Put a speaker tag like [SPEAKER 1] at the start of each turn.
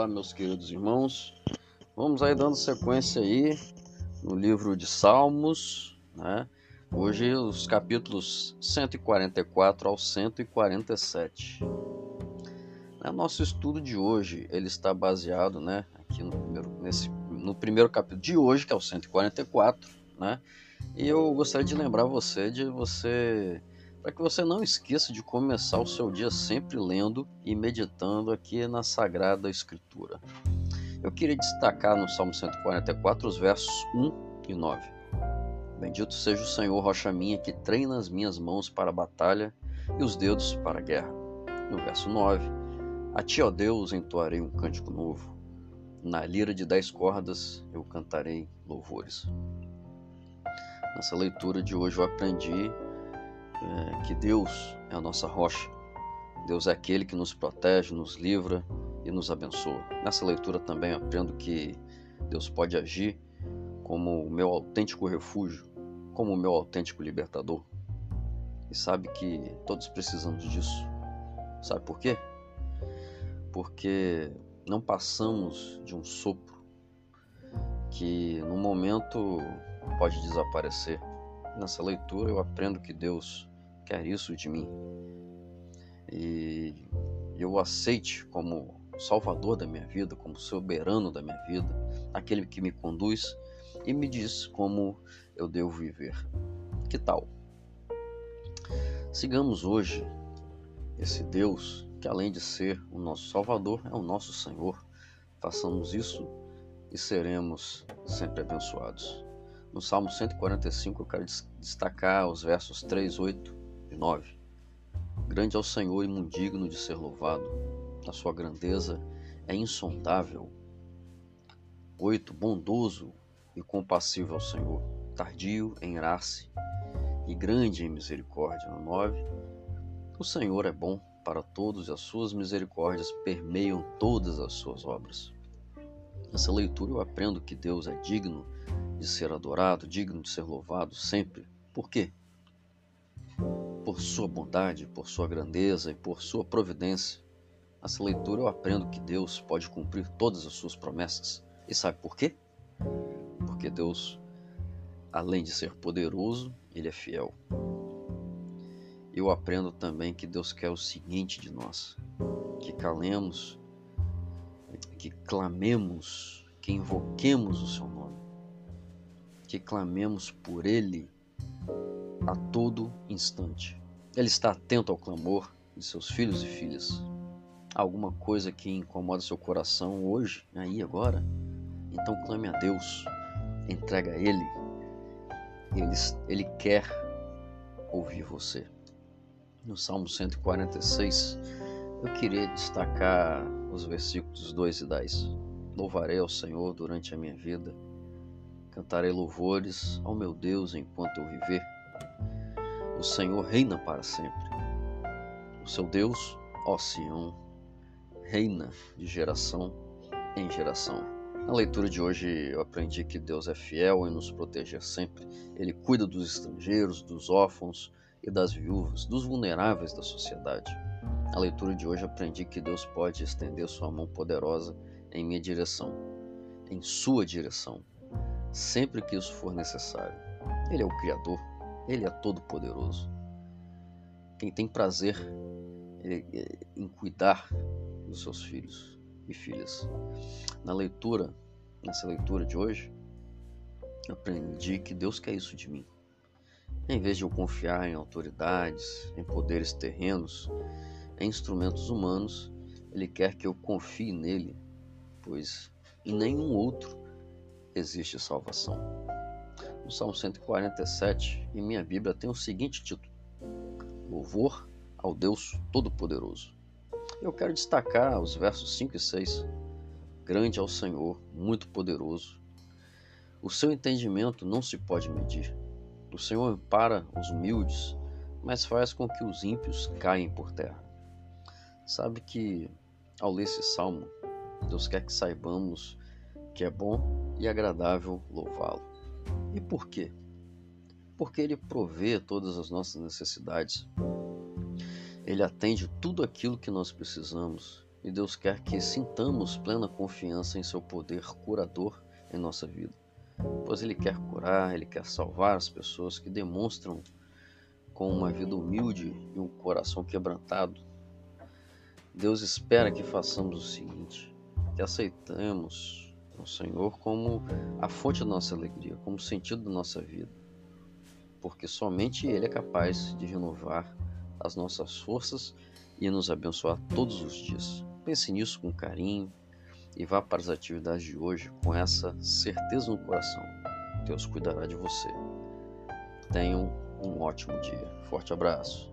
[SPEAKER 1] Olá, meus queridos irmãos. Vamos aí dando sequência aí no livro de Salmos, né? Hoje os capítulos 144 ao 147. Né, nosso estudo de hoje ele está baseado, né, aqui no primeiro, nesse, no primeiro capítulo de hoje, que é o 144, né? E eu gostaria de lembrar você de você para que você não esqueça de começar o seu dia sempre lendo e meditando aqui na Sagrada Escritura. Eu queria destacar no Salmo 144 os versos 1 e 9. Bendito seja o Senhor, rocha minha, que treina as minhas mãos para a batalha e os dedos para a guerra. No verso 9, a ti, ó Deus, entoarei um cântico novo. Na lira de dez cordas eu cantarei louvores. Nessa leitura de hoje eu aprendi é, que Deus é a nossa rocha. Deus é aquele que nos protege, nos livra e nos abençoa. Nessa leitura também aprendo que Deus pode agir como o meu autêntico refúgio, como o meu autêntico libertador. E sabe que todos precisamos disso. Sabe por quê? Porque não passamos de um sopro que no momento pode desaparecer. Nessa leitura eu aprendo que Deus quer isso de mim. E eu aceite como salvador da minha vida, como soberano da minha vida, aquele que me conduz e me diz como eu devo viver. Que tal? Sigamos hoje esse Deus que, além de ser o nosso Salvador, é o nosso Senhor. Façamos isso e seremos sempre abençoados. No Salmo 145, eu quero destacar os versos 3, 8 e 9. Grande é o Senhor e muito digno de ser louvado. A sua grandeza é insondável. 8. Bondoso e compassivo é o Senhor, tardio em irar-se e grande em misericórdia. 9. O Senhor é bom para todos e as suas misericórdias permeiam todas as suas obras. Nessa leitura eu aprendo que Deus é digno de ser adorado, digno de ser louvado sempre. Por quê? Por sua bondade, por sua grandeza e por sua providência. Nessa leitura eu aprendo que Deus pode cumprir todas as suas promessas. E sabe por quê? Porque Deus, além de ser poderoso, ele é fiel. Eu aprendo também que Deus quer o seguinte de nós: que calemos, que clamemos, que invoquemos o seu nome, que clamemos por ele a todo instante. Ele está atento ao clamor de seus filhos e filhas. Há alguma coisa que incomoda seu coração hoje, aí agora? Então clame a Deus, entrega a Ele. Ele, ele quer ouvir você. No Salmo 146, eu queria destacar os versículos 2 e 10. Louvarei ao Senhor durante a minha vida, cantarei louvores ao meu Deus enquanto eu viver. O Senhor reina para sempre. O seu Deus, ó Sião, reina de geração em geração. Na leitura de hoje eu aprendi que Deus é fiel em nos proteger sempre. Ele cuida dos estrangeiros, dos órfãos e das viúvas, dos vulneráveis da sociedade. Na leitura de hoje aprendi que Deus pode estender sua mão poderosa em minha direção, em sua direção, sempre que isso for necessário. Ele é o Criador, ele é todo-poderoso. Quem tem prazer em cuidar dos seus filhos e filhas. Na leitura, nessa leitura de hoje, aprendi que Deus quer isso de mim. Em vez de eu confiar em autoridades, em poderes terrenos, em instrumentos humanos, Ele quer que eu confie nele, pois em nenhum outro existe salvação no Salmo 147, em minha Bíblia, tem o seguinte título: Louvor ao Deus Todo-Poderoso. Eu quero destacar os versos 5 e 6. Grande é o Senhor, muito poderoso. O seu entendimento não se pode medir. O Senhor ampara os humildes, mas faz com que os ímpios caem por terra. Sabe que, ao ler esse salmo, Deus quer que saibamos que é bom e agradável louvá-lo. E por quê? Porque Ele provê todas as nossas necessidades. Ele atende tudo aquilo que nós precisamos E Deus quer que sintamos plena confiança em seu poder curador em nossa vida. Pois Ele quer curar, Ele quer salvar as pessoas que demonstram com uma vida humilde e um coração quebrantado. Deus espera que façamos o seguinte: que aceitemos o Senhor como a fonte da nossa alegria, como o sentido da nossa vida. Porque somente Ele é capaz de renovar as nossas forças e nos abençoar todos os dias. Pense nisso com carinho e vá para as atividades de hoje com essa certeza no coração. Deus cuidará de você. Tenham um ótimo dia. Forte abraço.